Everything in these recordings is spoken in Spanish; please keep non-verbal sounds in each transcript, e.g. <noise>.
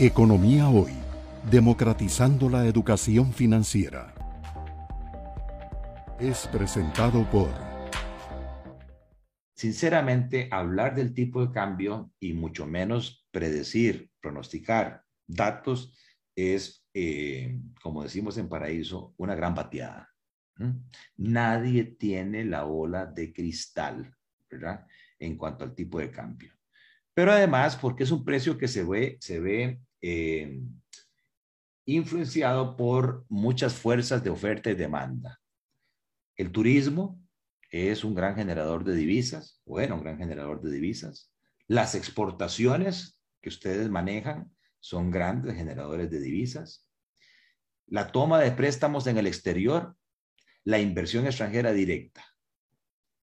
Economía Hoy, democratizando la educación financiera. Es presentado por... Sinceramente, hablar del tipo de cambio y mucho menos predecir, pronosticar datos es, eh, como decimos en Paraíso, una gran pateada. Nadie tiene la bola de cristal, ¿verdad? En cuanto al tipo de cambio. Pero además, porque es un precio que se ve, se ve eh, influenciado por muchas fuerzas de oferta y demanda. El turismo es un gran generador de divisas, bueno, un gran generador de divisas. Las exportaciones que ustedes manejan son grandes generadores de divisas. La toma de préstamos en el exterior, la inversión extranjera directa.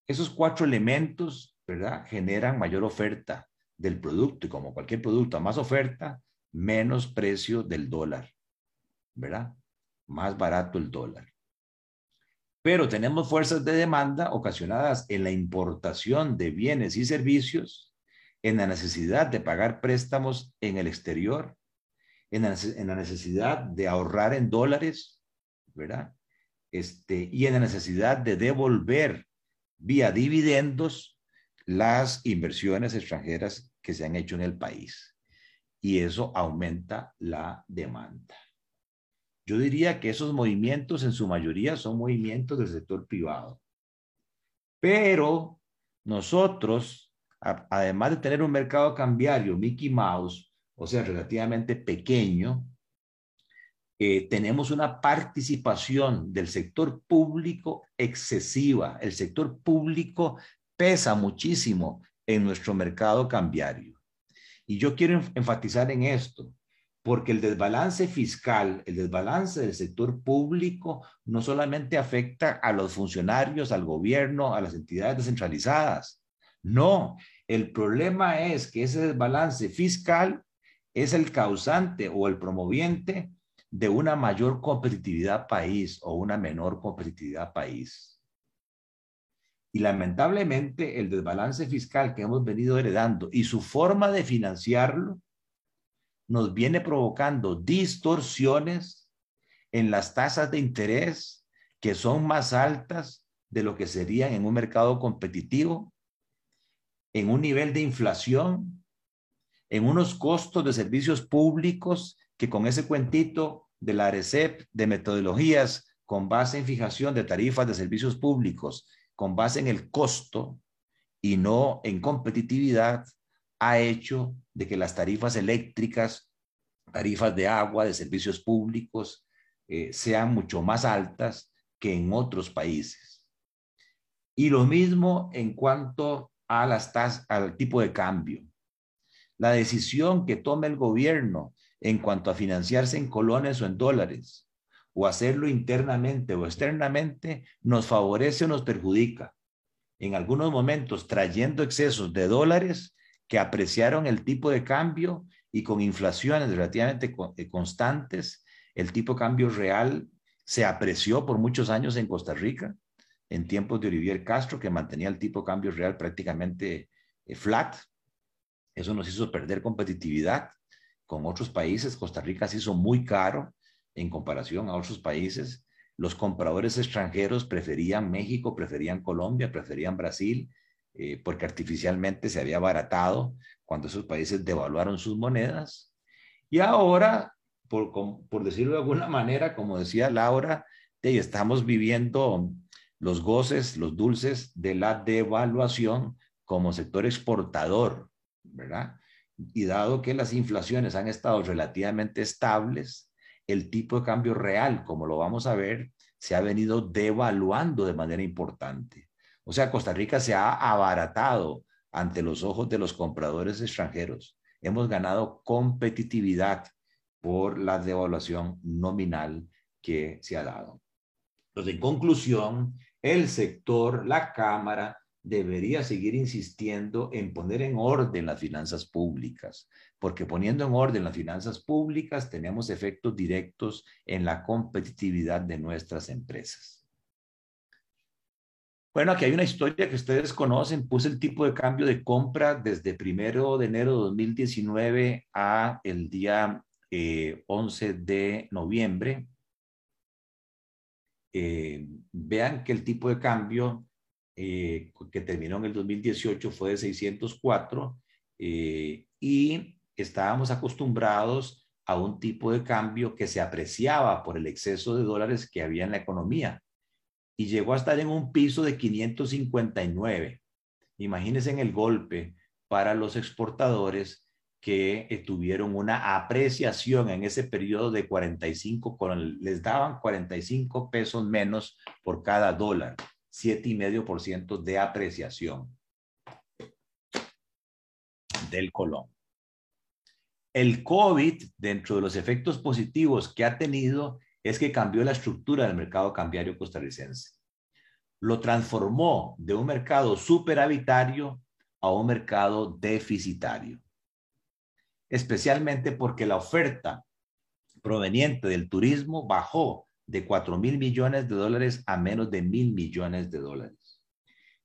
Esos cuatro elementos, ¿verdad? Generan mayor oferta del producto y como cualquier producto, más oferta, menos precio del dólar, ¿verdad? Más barato el dólar. Pero tenemos fuerzas de demanda ocasionadas en la importación de bienes y servicios, en la necesidad de pagar préstamos en el exterior, en la, necesidad de ahorrar en dólares, ¿verdad? Este, y en la necesidad de devolver vía dividendos las inversiones extranjeras que se han hecho en el país y eso aumenta la demanda. Yo diría que esos movimientos en su mayoría son movimientos del sector privado. Pero nosotros, además de tener un mercado cambiario Mickey Mouse, o sea, relativamente pequeño, eh, tenemos una participación del sector público excesiva. El sector público pesa muchísimo en nuestro mercado cambiario. Y yo quiero enfatizar en esto, porque el desbalance fiscal, el desbalance del sector público, no solamente afecta a los funcionarios, al gobierno, a las entidades descentralizadas. No, el problema es que ese desbalance fiscal es el causante o el promoviente de una mayor competitividad país o una menor competitividad país. Y lamentablemente el desbalance fiscal que hemos venido heredando y su forma de financiarlo nos viene provocando distorsiones en las tasas de interés que son más altas de lo que serían en un mercado competitivo, en un nivel de inflación, en unos costos de servicios públicos que con ese cuentito de la ARECEP, de metodologías con base en fijación de tarifas de servicios públicos con base en el costo y no en competitividad, ha hecho de que las tarifas eléctricas, tarifas de agua, de servicios públicos, eh, sean mucho más altas que en otros países. Y lo mismo en cuanto a las tasas, al tipo de cambio. La decisión que tome el gobierno en cuanto a financiarse en colones o en dólares o hacerlo internamente o externamente nos favorece o nos perjudica. En algunos momentos trayendo excesos de dólares que apreciaron el tipo de cambio y con inflaciones relativamente eh, constantes, el tipo de cambio real se apreció por muchos años en Costa Rica, en tiempos de Olivier Castro, que mantenía el tipo de cambio real prácticamente eh, flat. Eso nos hizo perder competitividad con otros países. Costa Rica se hizo muy caro en comparación a otros países. Los compradores extranjeros preferían México, preferían Colombia, preferían Brasil, eh, porque artificialmente se había abaratado cuando esos países devaluaron sus monedas. Y ahora, por, decirlo de alguna manera, como decía Laura, estamos viviendo los goces, los dulces de la devaluación como sector exportador, ¿verdad? Y dado que las inflaciones han estado relativamente estables, el tipo de cambio real, como lo vamos a ver, se ha venido devaluando de manera importante. O sea, Costa Rica se ha abaratado ante los ojos de los compradores extranjeros. Hemos ganado competitividad por la devaluación nominal que se ha dado. Entonces, en conclusión, el sector, la Cámara, debería seguir insistiendo en poner en orden las finanzas públicas, porque poniendo en orden las finanzas públicas tenemos efectos directos en la competitividad de nuestras empresas. Bueno, aquí hay una historia que ustedes conocen. Puse el tipo de cambio de compra desde primero de enero de 2019 a el día 11 de noviembre, vean que el tipo de cambio que terminó en el 2018 fue de 604 y estábamos acostumbrados a un tipo de cambio que se apreciaba por el exceso de dólares que había en la economía y llegó a estar en un piso de 559. Imagínense en el golpe para los exportadores que eh, tuvieron una apreciación en ese periodo de 45, con, les daban 45 pesos menos por cada dólar, 7,5% de apreciación del colón. El COVID, dentro de los efectos positivos que ha tenido, es que cambió la estructura del mercado cambiario costarricense. Lo transformó de un mercado superavitario a un mercado deficitario. Especialmente porque la oferta proveniente del turismo bajó de 4 mil millones de dólares a menos de mil millones de dólares.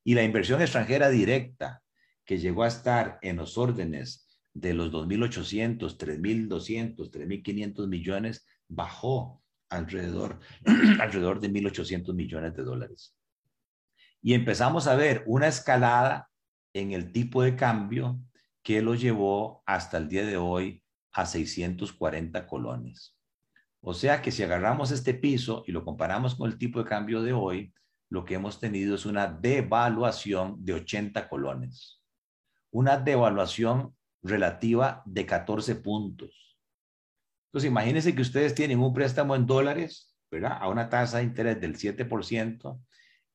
Y la inversión extranjera directa, que llegó a estar en los órdenes de los 2.800, 3.200, 3.500 millones, bajó alrededor, <clears throat> alrededor de 1.800 millones de dólares. Y empezamos a ver una escalada en el tipo de cambio que lo llevó hasta el día de hoy a 640 colones. O sea que si agarramos este piso y lo comparamos con el tipo de cambio de hoy, lo que hemos tenido es una devaluación de 80 colones. Una devaluación relativa de 14 puntos. Entonces, imagínense que ustedes tienen un préstamo en dólares, ¿verdad? A una tasa de interés del 7%,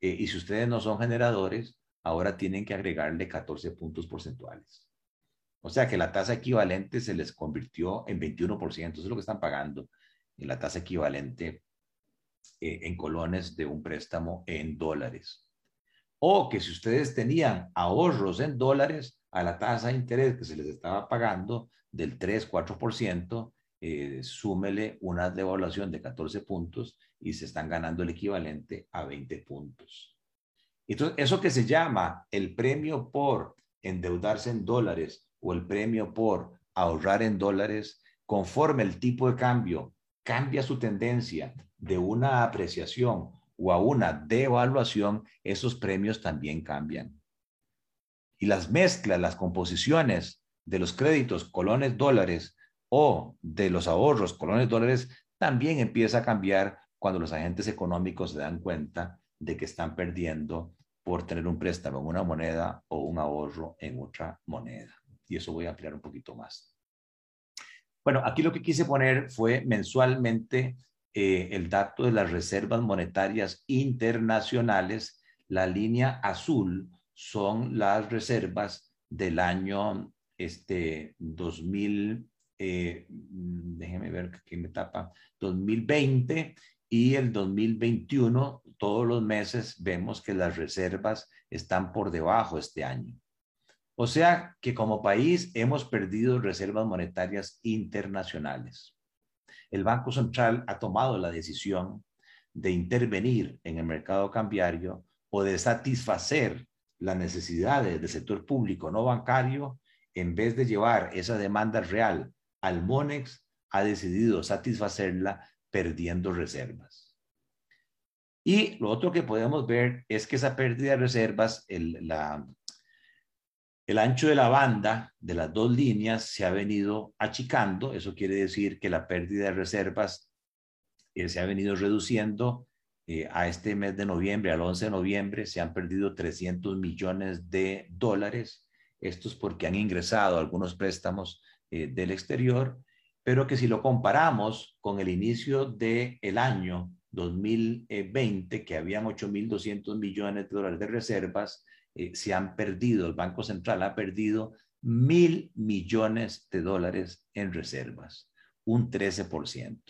eh, y si ustedes no son generadores, ahora tienen que agregarle 14 puntos porcentuales. O sea que la tasa equivalente se les convirtió en 21%, eso es lo que están pagando, en la tasa equivalente eh, en colones de un préstamo en dólares. O que si ustedes tenían ahorros en dólares, a la tasa de interés que se les estaba pagando del 3-4%, eh, súmele una devaluación de 14 puntos y se están ganando el equivalente a 20 puntos. Entonces, eso que se llama el premio por endeudarse en dólares o el premio por ahorrar en dólares, conforme el tipo de cambio cambia su tendencia de una apreciación o a una devaluación, esos premios también cambian. Y las mezclas, las composiciones de los créditos colones dólares o de los ahorros colones dólares también empieza a cambiar cuando los agentes económicos se dan cuenta de que están perdiendo por tener un préstamo en una moneda o un ahorro en otra moneda. Y eso voy a ampliar un poquito más. Bueno, aquí lo que quise poner fue mensualmente eh, el dato de las reservas monetarias internacionales. La línea azul son las reservas del año este, 2000, eh, déjeme ver qué me tapa, 2020 y el 2021, todos los meses vemos que las reservas están por debajo este año. O sea que como país hemos perdido reservas monetarias internacionales el Banco Central ha tomado la decisión de intervenir en el mercado cambiario o de satisfacer las necesidades del sector público no bancario, en vez de llevar esa demanda real al MONEX, ha decidido satisfacerla perdiendo reservas. Y lo otro que podemos ver es que esa pérdida de reservas, la, el ancho de la banda de las dos líneas se ha venido achicando, eso quiere decir que la pérdida de reservas eh, se ha venido reduciendo. Eh, a este mes de noviembre, al 11 de noviembre, se han perdido 300 millones de dólares. Esto es porque han ingresado algunos préstamos eh, del exterior, pero que si lo comparamos con el inicio del el año 2020, que habían 8.200 millones de dólares de reservas, eh, se han perdido, el Banco Central ha perdido mil millones de dólares en reservas, un 13%.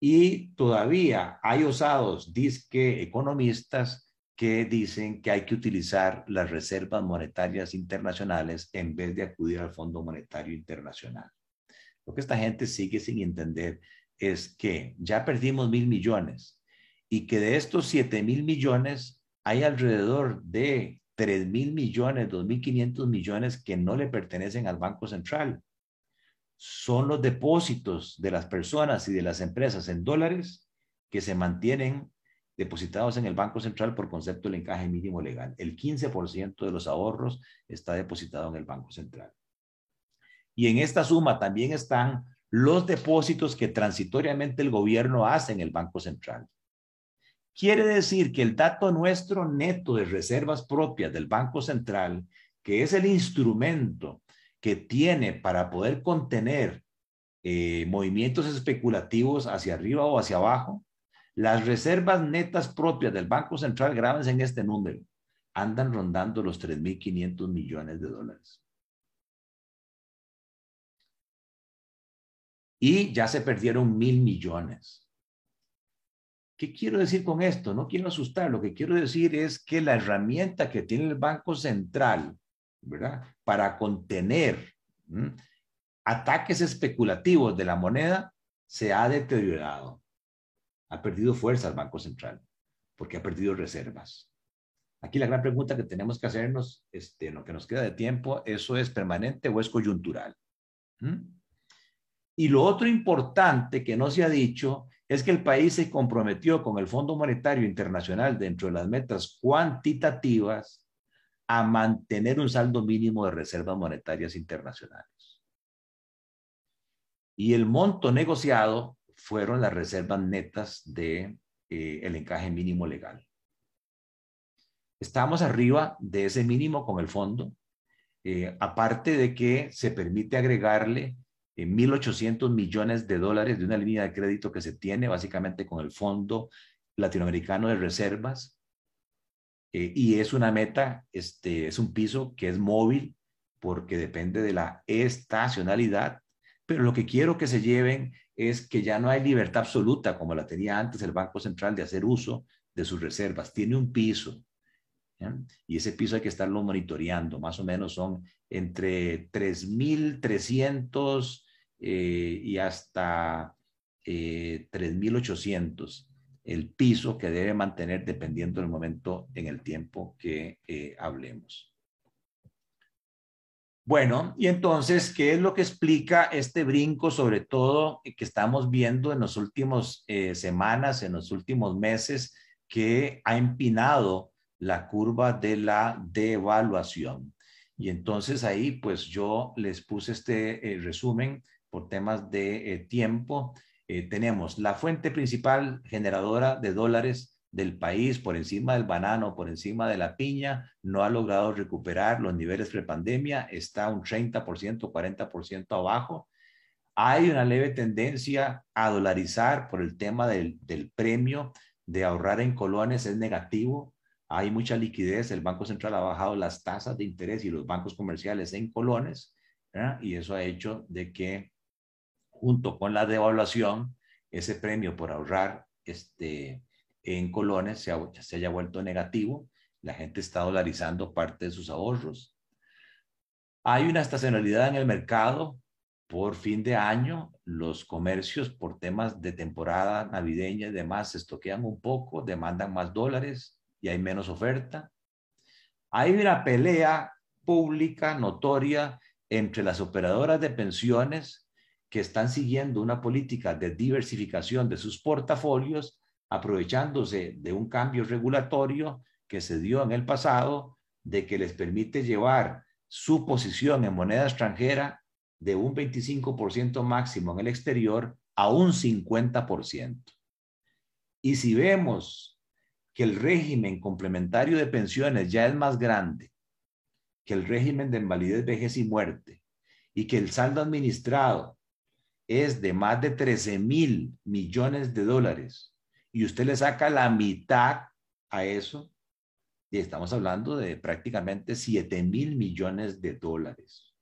Y todavía hay osados, disque economistas, que dicen que hay que utilizar las reservas monetarias internacionales en vez de acudir al Fondo Monetario Internacional. Lo que esta gente sigue sin entender es que ya perdimos mil millones y que de estos siete mil millones hay alrededor de 3 mil millones, 2 mil 500 millones que no le pertenecen al Banco Central. son los depósitos de las personas y de las empresas en dólares que se mantienen depositados en el Banco Central por concepto del encaje mínimo legal. El 15% de los ahorros está depositado en el Banco Central. Y en esta suma también están los depósitos que transitoriamente el gobierno hace en el Banco Central. Quiere decir que el dato nuestro neto de reservas propias del Banco Central, que es el instrumento que tiene para poder contener eh, movimientos especulativos hacia arriba o hacia abajo, las reservas netas propias del Banco Central, grábense en este número, andan rondando los 3.500 millones de dólares. Y ya se perdieron mil millones. ¿Qué quiero decir con esto? No quiero asustar, lo que quiero decir es que la herramienta que tiene el Banco Central, ¿verdad? Para contener ataques especulativos de la moneda se ha deteriorado ha perdido fuerza el Banco Central porque ha perdido reservas. Aquí la gran pregunta que tenemos que hacernos, este, en lo que nos queda de tiempo, ¿eso es permanente o es coyuntural? ¿Mm? Y lo otro importante que no se ha dicho es que el país se comprometió con el Fondo Monetario Internacional dentro de las metas cuantitativas a mantener un saldo mínimo de reservas monetarias internacionales. Y el monto negociado fueron las reservas netas de eh, el encaje mínimo legal. Estamos arriba de ese mínimo con el fondo, eh, aparte de que se permite agregarle 1.800 eh, millones de dólares de una línea de crédito que se tiene básicamente con el Fondo Latinoamericano de Reservas. y es una meta, este, es un piso que es móvil porque depende de la estacionalidad, pero lo que quiero que se lleven es que ya no hay libertad absoluta como la tenía antes el Banco Central de hacer uso de sus reservas. Tiene un piso. Y ese piso hay que estarlo monitoreando. Más o menos son entre 3.300 eh, y hasta eh, 3.800 el piso que debe mantener dependiendo del momento en el tiempo que eh, hablemos. Bueno, y entonces, ¿qué es lo que explica este brinco, sobre todo que estamos viendo en las últimas eh, semanas, en los últimos meses, que ha empinado la curva de la devaluación? Y entonces ahí, pues yo les puse este resumen por temas de eh, tiempo. tenemos la fuente principal generadora de dólares del país por encima del banano, por encima de la piña, no ha logrado recuperar los niveles prepandemia, está un 30%, 40% abajo. Hay una leve tendencia a dolarizar por el tema del, premio de ahorrar en colones, es negativo. Hay mucha liquidez, el Banco Central ha bajado las tasas de interés y los bancos comerciales en colones, y eso ha hecho de que junto con la devaluación, ese premio por ahorrar este, en colones se, se haya vuelto negativo. La gente está dolarizando parte de sus ahorros. Hay una estacionalidad en el mercado. Por fin de año, los comercios por temas de temporada navideña y demás se estoquean un poco, demandan más dólares y hay menos oferta. Hay una pelea pública notoria entre las operadoras de pensiones que están siguiendo una política de diversificación de sus portafolios aprovechándose de un cambio regulatorio que se dio en el pasado, de que les permite llevar su posición en moneda extranjera de un 25% máximo en el exterior a un 50%. Y si vemos que el régimen complementario de pensiones ya es más grande que el régimen de invalidez, vejez y muerte, y que el saldo administrado es de más de 13 mil millones de dólares, y usted le saca la mitad a eso, y estamos hablando de prácticamente 7 mil millones de dólares.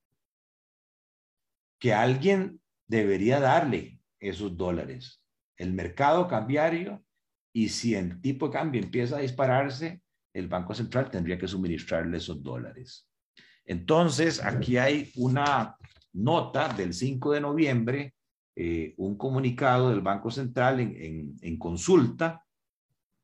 Que alguien debería darle esos dólares. El mercado cambiario, y si el tipo de cambio empieza a dispararse, el Banco Central tendría que suministrarle esos dólares. Entonces, aquí hay una nota del 5 de noviembre eh, un comunicado del Banco Central en, consulta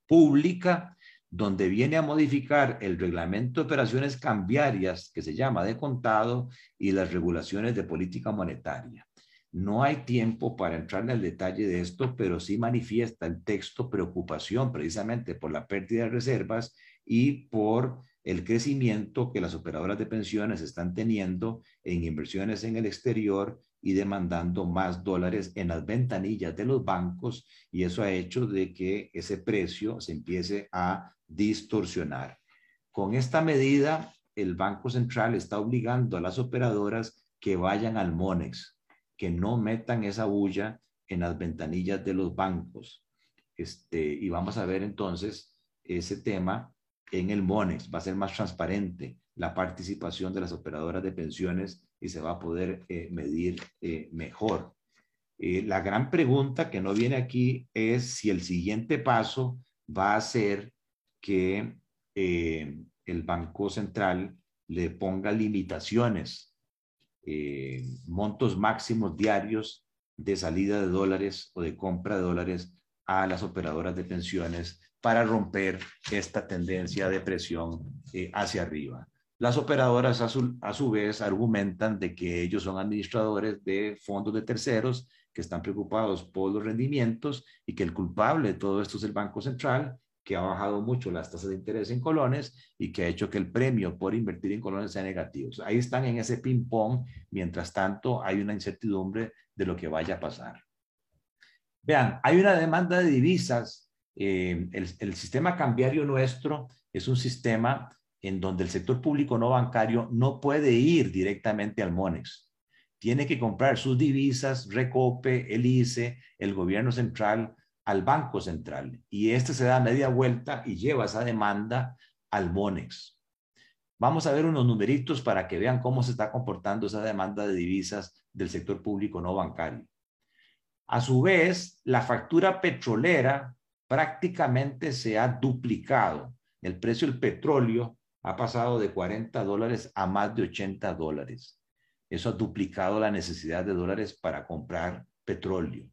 pública donde viene a modificar el reglamento de operaciones cambiarias que se llama de contado y las regulaciones de política monetaria. No hay tiempo para entrar en el detalle de esto, pero sí manifiesta el texto preocupación precisamente por la pérdida de reservas y por el crecimiento que las operadoras de pensiones están teniendo en inversiones en el exterior y demandando más dólares en las ventanillas de los bancos y eso ha hecho de que ese precio se empiece a distorsionar. Con esta medida, el Banco Central está obligando a las operadoras que vayan al MONEX, que no metan esa bulla en las ventanillas de los bancos. Este, y vamos a ver entonces ese tema en el MONEX. Va a ser más transparente la participación de las operadoras de pensiones y se va a poder eh, medir eh, mejor. Eh, la gran pregunta que no viene aquí es si el siguiente paso va a ser que el Banco Central le ponga limitaciones montos máximos diarios de salida de dólares o de compra de dólares a las operadoras de pensiones para romper esta tendencia de presión hacia arriba. Las operadoras a su, a su vez argumentan de que ellos son administradores de fondos de terceros que están preocupados por los rendimientos y que el culpable de todo esto es el Banco Central que ha bajado mucho las tasas de interés en colones y que ha hecho que el premio por invertir en colones sea negativo. Ahí están en ese ping-pong, mientras tanto hay una incertidumbre de lo que vaya a pasar. Vean, hay una demanda de divisas. Eh, el, el sistema cambiario nuestro es un sistema en donde el sector público no bancario no puede ir directamente al MONEX. Tiene que comprar sus divisas, Recope, el ICE, el gobierno central, al Banco Central y este se da media vuelta y lleva esa demanda al MONEX. Vamos a ver unos numeritos para que vean cómo se está comportando esa demanda de divisas del sector público no bancario. A su vez, la factura petrolera prácticamente se ha duplicado. El precio del petróleo ha pasado de 40 dólares a más de 80 dólares. Eso ha duplicado la necesidad de dólares para comprar petróleo.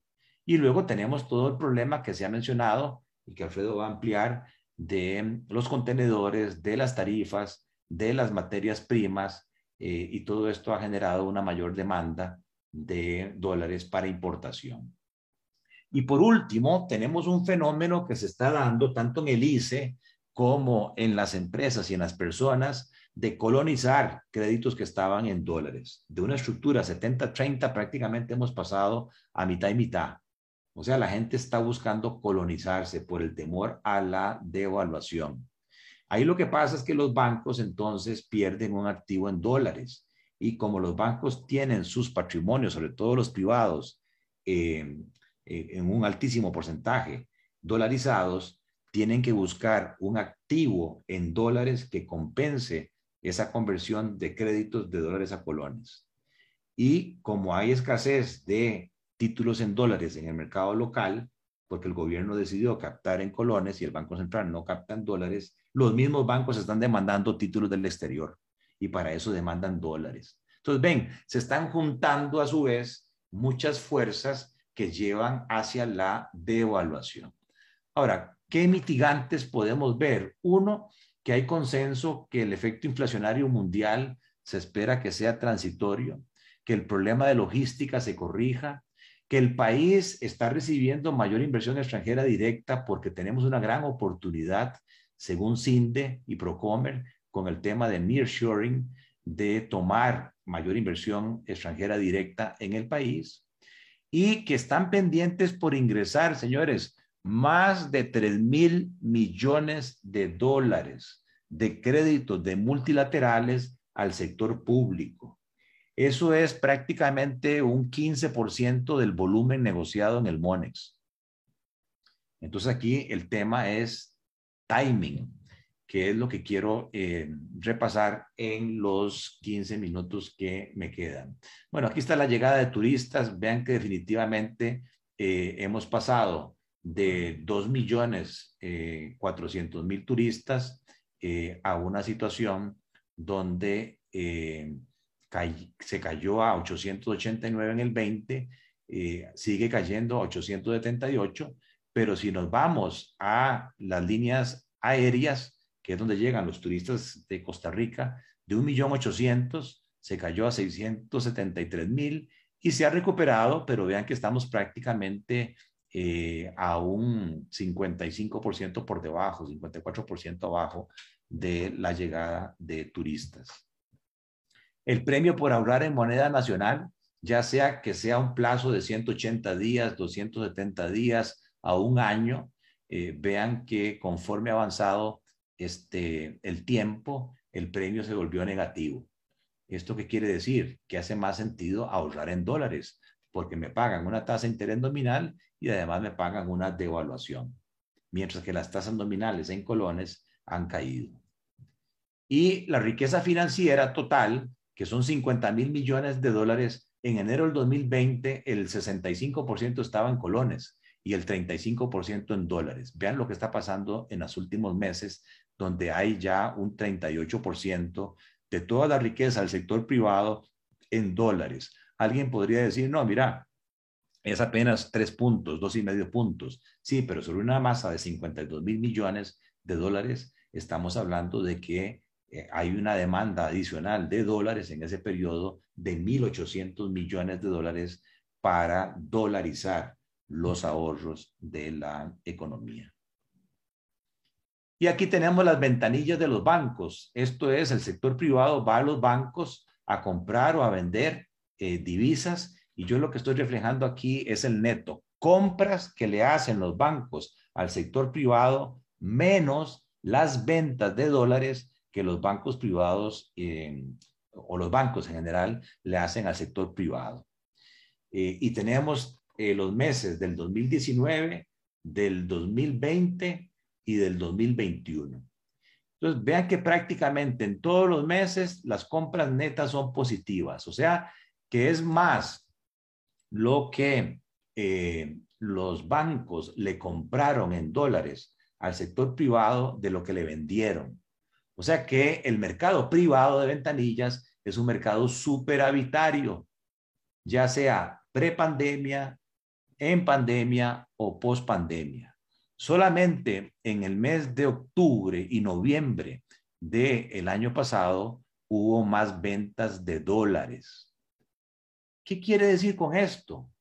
Y luego tenemos todo el problema que se ha mencionado y que Alfredo va a ampliar de los contenedores, de las tarifas, de las materias primas, eh, y todo esto ha generado una mayor demanda de dólares para importación. Y por último, tenemos un fenómeno que se está dando tanto en el ICE como en las empresas y en las personas de colonizar créditos que estaban en dólares. De una estructura 70-30 prácticamente hemos pasado a mitad y mitad. O sea, la gente está buscando colonizarse por el temor a la devaluación. Ahí lo que pasa es que los bancos entonces pierden un activo en dólares y como los bancos tienen sus patrimonios, sobre todo los privados, eh, eh, en un altísimo porcentaje dolarizados, tienen que buscar un activo en dólares que compense esa conversión de créditos de dólares a colones. Y como hay escasez de títulos en dólares en el mercado local, porque el gobierno decidió captar en colones y el Banco Central no capta en dólares, los mismos bancos están demandando títulos del exterior y para eso demandan dólares. Entonces, ven, se están juntando a su vez muchas fuerzas que llevan hacia la devaluación. Ahora, ¿qué mitigantes podemos ver? Uno, que hay consenso que el efecto inflacionario mundial se espera que sea transitorio, que el problema de logística se corrija, que el país está recibiendo mayor inversión extranjera directa porque tenemos una gran oportunidad, según CINDE y Procomer, con el tema de nearshoring, de tomar mayor inversión extranjera directa en el país y que están pendientes por ingresar, señores, más de 3 mil millones de dólares de créditos de multilaterales al sector público. Eso es prácticamente un 15% del volumen negociado en el MONEX. Entonces aquí el tema es timing, que es lo que quiero eh, repasar en los 15 minutos que me quedan. Bueno, aquí está la llegada de turistas. Vean que definitivamente eh, hemos pasado de 2 millones eh, 400 mil turistas eh, a una situación donde se cayó a 889 en el 20, eh, sigue cayendo a 878, pero si nos vamos a las líneas aéreas, que es donde llegan los turistas de Costa Rica, de 1.800.000 se cayó a 673.000 y se ha recuperado, pero vean que estamos prácticamente eh, a un 55% por debajo, 54% abajo de la llegada de turistas. El premio por ahorrar en moneda nacional, ya sea que sea un plazo de 180 días, 270 días a un año, eh, vean que conforme ha avanzado este, el tiempo, el premio se volvió negativo. ¿Esto qué quiere decir? Que hace más sentido ahorrar en dólares, porque me pagan una tasa de interés nominal y además me pagan una devaluación, mientras que las tasas nominales en colones han caído. Y la riqueza financiera total, que son 50 mil millones de dólares, en enero del 2020 el 65% estaba en colones y el 35% en dólares. Vean lo que está pasando en los últimos meses, donde hay ya un 38% de toda la riqueza del sector privado en dólares. Alguien podría decir, no, mira, es apenas tres puntos, dos y medio puntos. Sí, pero sobre una masa de 52 mil millones de dólares, estamos hablando de que eh, hay una demanda adicional de dólares en ese periodo de 1.800 millones de dólares para dolarizar los ahorros de la economía. Y aquí tenemos las ventanillas de los bancos. Esto es, el sector privado va a los bancos a comprar o a vender eh, divisas y yo lo que estoy reflejando aquí es el neto. Compras que le hacen los bancos al sector privado menos las ventas de dólares que los bancos privados eh, o los bancos en general le hacen al sector privado. Eh, y tenemos eh, los meses del 2019, del 2020 y del 2021. Entonces, vean que prácticamente en todos los meses las compras netas son positivas, o sea, que es más lo que los bancos le compraron en dólares al sector privado de lo que le vendieron. O sea que el mercado privado de ventanillas es un mercado superavitario, ya sea prepandemia, en pandemia o pospandemia. Solamente en el mes de octubre y noviembre del año pasado hubo más ventas de dólares. ¿Qué quiere decir con esto?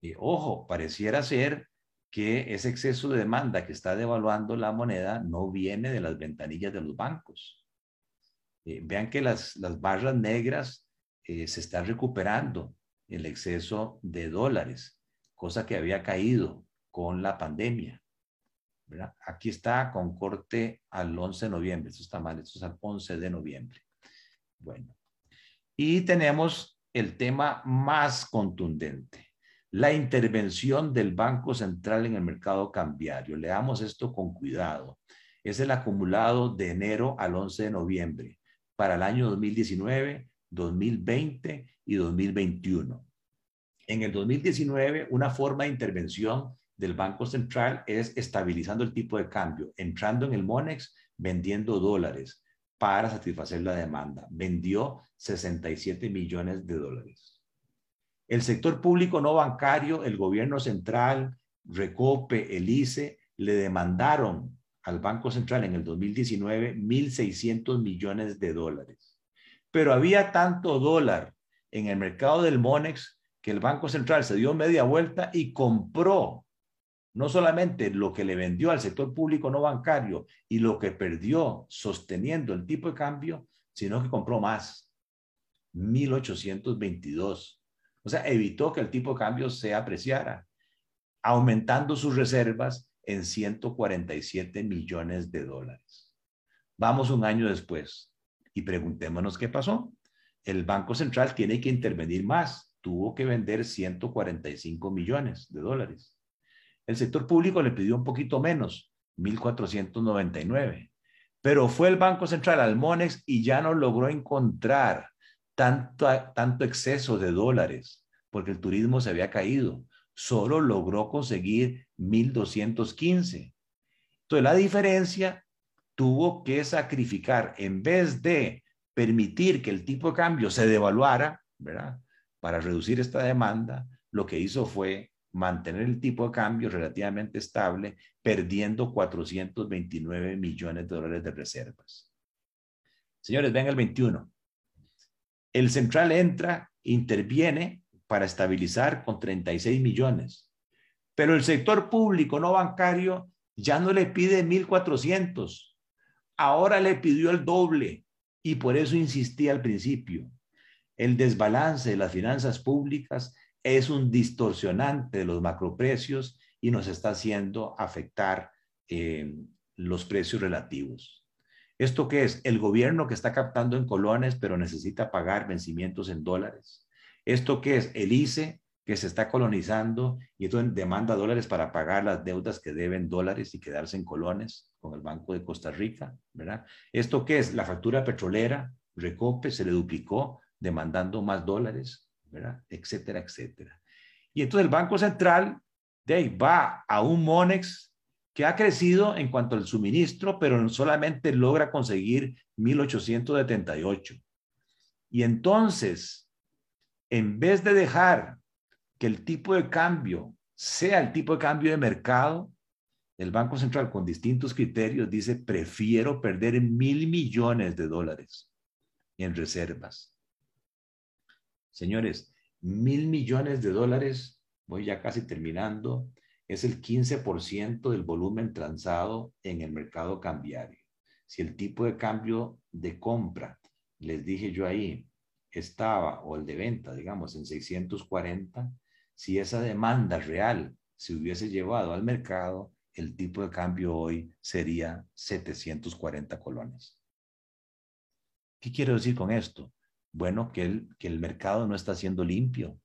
Eh, ojo, pareciera ser que ese exceso de demanda que está devaluando la moneda no viene de las ventanillas de los bancos. Eh, vean que las, las barras negras eh, se está recuperando el exceso de dólares, cosa que había caído con la pandemia. Aquí está con corte al 11 de noviembre. Esto está mal, esto es al 11 de noviembre. Bueno, y tenemos el tema más contundente la intervención del Banco Central en el mercado cambiario. Leamos esto con cuidado. Es el acumulado de enero al 11 de noviembre para el año 2019, 2020 y 2021. En el 2019, una forma de intervención del Banco Central es estabilizando el tipo de cambio, entrando en el MONEX, vendiendo dólares para satisfacer la demanda. Vendió 67 millones de dólares. El sector público no bancario, el gobierno central, Recope, el ICE, le demandaron al Banco Central en el 2019 1.600 millones de dólares. Pero había tanto dólar en el mercado del Monex que el Banco Central se dio media vuelta y compró no solamente lo que le vendió al sector público no bancario y lo que perdió sosteniendo el tipo de cambio, sino que compró más, 1.822 o sea, evitó que el tipo de cambio se apreciara, aumentando sus reservas en 147 millones de dólares. Vamos un año después y preguntémonos qué pasó. El Banco Central tiene que intervenir más. Tuvo que vender 145 millones de dólares. El sector público le pidió un poquito menos, 1.499. Pero fue el Banco Central al Monex y ya no logró encontrar tanto, tanto exceso de dólares, porque el turismo se había caído. Solo logró conseguir 1.215. Entonces, la diferencia tuvo que sacrificar, en vez de permitir que el tipo de cambio se devaluara, ¿verdad? Para reducir esta demanda, lo que hizo fue mantener el tipo de cambio relativamente estable, perdiendo 429 millones de dólares de reservas. Señores, ven el 21 el central entra, interviene para estabilizar con 36 millones. Pero el sector público no bancario ya no le pide 1.400. Ahora le pidió el doble y por eso insistí al principio. El desbalance de las finanzas públicas es un distorsionante de los macroprecios y nos está haciendo afectar eh, los precios relativos. ¿Esto qué es? El gobierno que está captando en colones pero necesita pagar vencimientos en dólares. ¿Esto qué es? El ICE que se está colonizando y entonces demanda dólares para pagar las deudas que deben dólares y quedarse en colones con el Banco de Costa Rica, ¿verdad? ¿Esto qué es? La factura petrolera, Recope, se le duplicó demandando más dólares, Etcétera, etcétera. Y entonces el Banco Central de ahí va a un Monex que ha crecido en cuanto al suministro, pero solamente logra conseguir 1878. Y entonces, en vez de dejar que el tipo de cambio sea el tipo de cambio de mercado, el Banco Central con distintos criterios dice, prefiero perder mil millones de dólares en reservas. Señores, mil millones de dólares, voy ya casi terminando, es el 15% del volumen transado en el mercado cambiario. Si el tipo de cambio de compra, les dije yo ahí, estaba, o el de venta, digamos, en 640, si esa demanda real se hubiese llevado al mercado, el tipo de cambio hoy sería 740 colones. ¿Qué quiero decir con esto? Bueno, que el, que el mercado no está siendo limpio,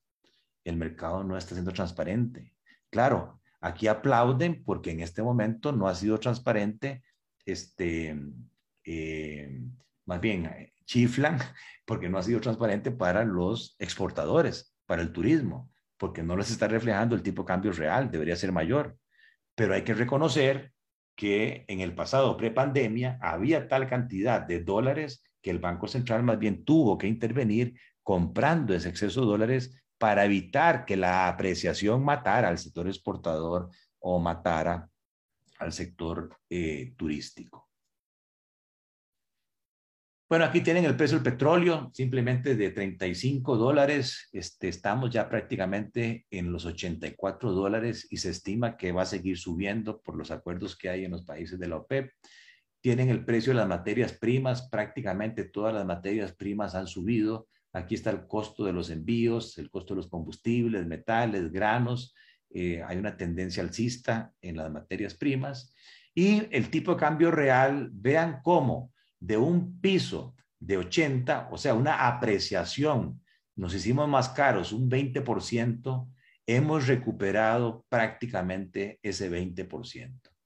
el mercado no está siendo transparente. Claro, aquí aplauden porque en este momento no ha sido transparente, este, eh, más bien chiflan <laughs> porque no ha sido transparente para los exportadores, para el turismo porque no les está reflejando el tipo de cambio real, debería ser mayor. Pero hay que reconocer que en el pasado, pre-pandemia, había tal cantidad de dólares que el Banco Central más bien tuvo que intervenir comprando ese exceso de dólares para evitar que la apreciación matara al sector exportador o matara al sector eh, turístico. Bueno, aquí tienen el precio del petróleo, simplemente de 35 dólares. Este, estamos ya prácticamente en los 84 dólares y se estima que va a seguir subiendo por los acuerdos que hay en los países de la OPEP. Tienen el precio de las materias primas, prácticamente todas las materias primas han subido. Aquí está el costo de los envíos, el costo de los combustibles, metales, granos. Eh, hay una tendencia alcista en las materias primas. Y el tipo de cambio real, vean cómo de un piso de 80, o sea, una apreciación, nos hicimos más caros un 20%, hemos recuperado prácticamente ese 20%.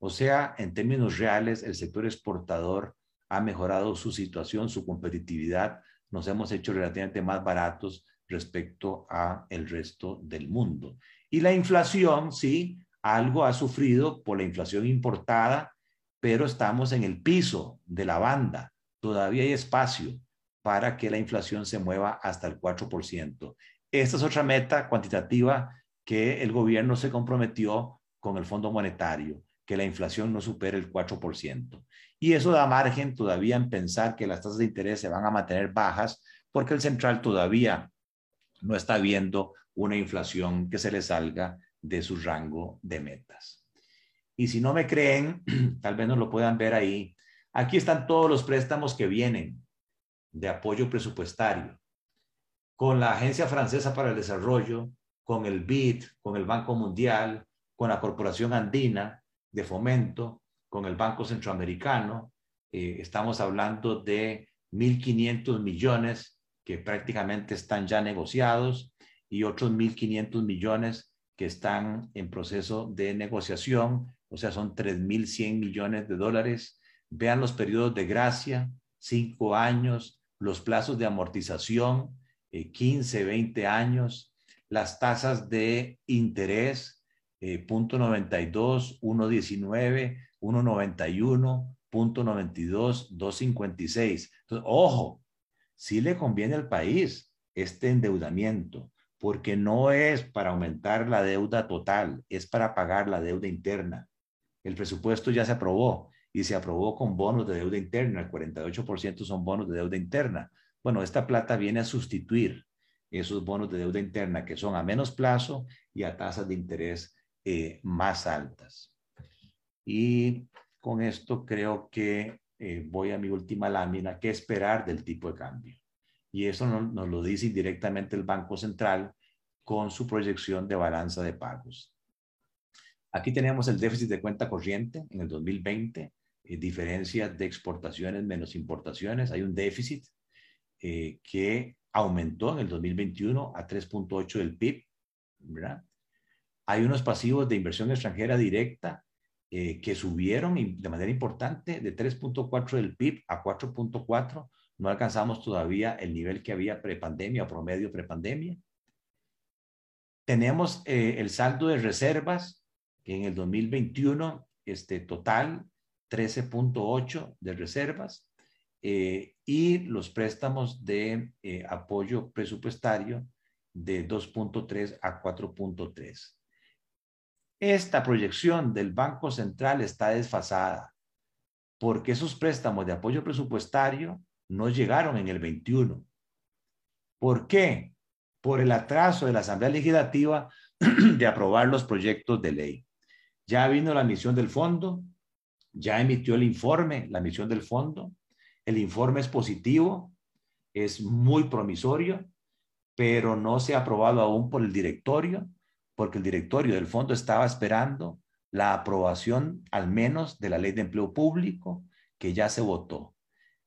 O sea, en términos reales, el sector exportador ha mejorado su situación, su competitividad, nos hemos hecho relativamente más baratos respecto a el resto del mundo. Y la inflación, sí, algo ha sufrido por la inflación importada pero estamos en el piso de la banda. Todavía hay espacio para que la inflación se mueva hasta el 4%. Esta es otra meta cuantitativa que el gobierno se comprometió con el Fondo Monetario, que la inflación no supere el 4%. Y eso da margen todavía en pensar que las tasas de interés se van a mantener bajas porque el central todavía no está viendo una inflación que se le salga de su rango de metas. Y si no me creen, <clears throat> tal vez no lo puedan ver ahí. Aquí están todos los préstamos que vienen de apoyo presupuestario con la Agencia Francesa para el Desarrollo, con el BID, con el Banco Mundial, con la Corporación Andina de Fomento, con el Banco Centroamericano. Eh, estamos hablando de 1.500 millones que prácticamente están ya negociados y otros 1.500 millones que están en proceso de negociación o sea, son 3.100 millones de dólares. Vean los periodos de gracia, cinco años, los plazos de amortización, 15, eh, 20 años, las tasas de interés, eh, punto 92, 1.19, 1.91, punto 92, 2.56. Entonces, ojo, si le conviene al país este endeudamiento, porque no es para aumentar la deuda total, es para pagar la deuda interna. El presupuesto ya se aprobó y se aprobó con bonos de deuda interna. El 48% son bonos de deuda interna. Bueno, esta plata viene a sustituir esos bonos de deuda interna que son a menos plazo y a tasas de interés eh, más altas. Y con esto creo que eh, voy a mi última lámina, ¿qué esperar del tipo de cambio? Y eso nos lo dice directamente el Banco Central con su proyección de balanza de pagos. Aquí tenemos el déficit de cuenta corriente en el 2020, eh, diferencia de exportaciones menos importaciones. Hay un déficit eh, que aumentó en el 2021 a 3.8 del PIB, ¿verdad? Hay unos pasivos de inversión extranjera directa eh, que subieron de manera importante de 3.4 del PIB a 4.4. No alcanzamos todavía el nivel que había prepandemia o promedio prepandemia. Tenemos el saldo de reservas que en el 2021, este total 13.8 de reservas eh, y los préstamos de eh, apoyo presupuestario de 2.3 a 4.3. Esta proyección del Banco Central está desfasada porque esos préstamos de apoyo presupuestario no llegaron en el 21. ¿Por qué? Por el atraso de la Asamblea Legislativa <clears throat> de aprobar los proyectos de ley. Ya vino la misión del fondo, ya emitió el informe, la misión del fondo. El informe es positivo, es muy promisorio, pero no se ha aprobado aún por el directorio, porque el directorio del fondo estaba esperando la aprobación al menos de la ley de empleo público que ya se votó.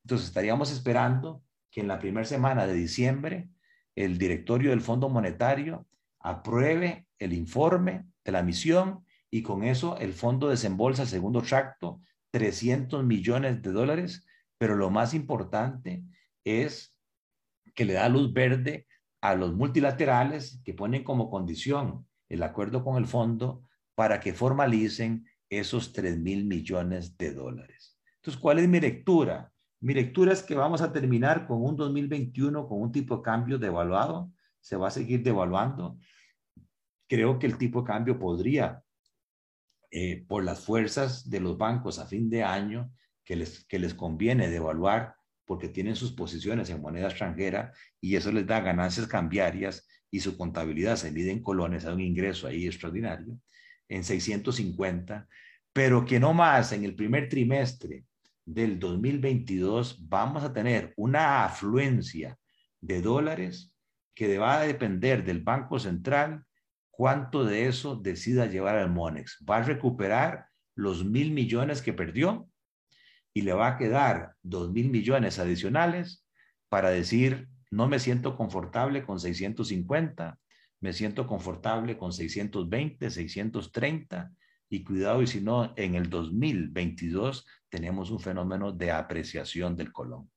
Entonces estaríamos esperando que en la primera semana de diciembre el directorio del Fondo Monetario apruebe el informe de la misión y con eso el fondo desembolsa el segundo tracto 300 millones de dólares, pero lo más importante es que le da luz verde a los multilaterales que ponen como condición el acuerdo con el fondo para que formalicen esos 3 mil millones de dólares. Entonces, ¿cuál es mi lectura? Mi lectura es que vamos a terminar con un 2021 con un tipo de cambio devaluado, se va a seguir devaluando. Creo que el tipo de cambio podría eh, por las fuerzas de los bancos a fin de año que les, que les conviene devaluar porque tienen sus posiciones en moneda extranjera y eso les da ganancias cambiarias y su contabilidad se mide en colones, hay un ingreso ahí extraordinario, en 650, pero que no más en el primer trimestre del 2022 vamos a tener una afluencia de dólares que va a depender del Banco Central cuánto de eso decida llevar al Monex. Va a recuperar los mil millones que perdió y le va a quedar dos mil millones adicionales para decir, no me siento confortable con 650, me siento confortable con 620, 630 y cuidado y si no, en el 2022 tenemos un fenómeno de apreciación del colón.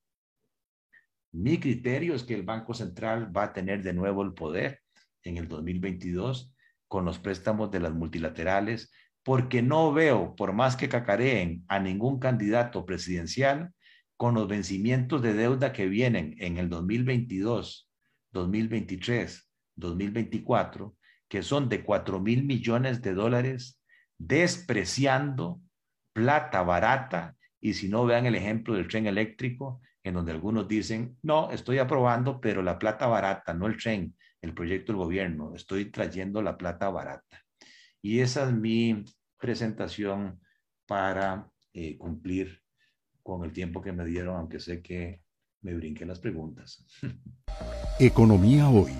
Mi criterio es que el Banco Central va a tener de nuevo el poder en el 2022 con los préstamos de las multilaterales, porque no veo, por más que cacareen a ningún candidato presidencial, con los vencimientos de deuda que vienen en el 2022, 2023, 2024, que son de 4 mil millones de dólares, despreciando plata barata. Y si no, vean el ejemplo del tren eléctrico, en donde algunos dicen, no, estoy aprobando, pero la plata barata, no el tren, el proyecto del gobierno, estoy trayendo la plata barata. Y esa es mi presentación para eh, cumplir con el tiempo que me dieron, aunque sé que me brinqué las preguntas. <laughs> Economía hoy,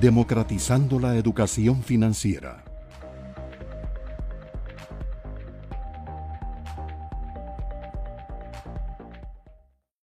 democratizando la educación financiera.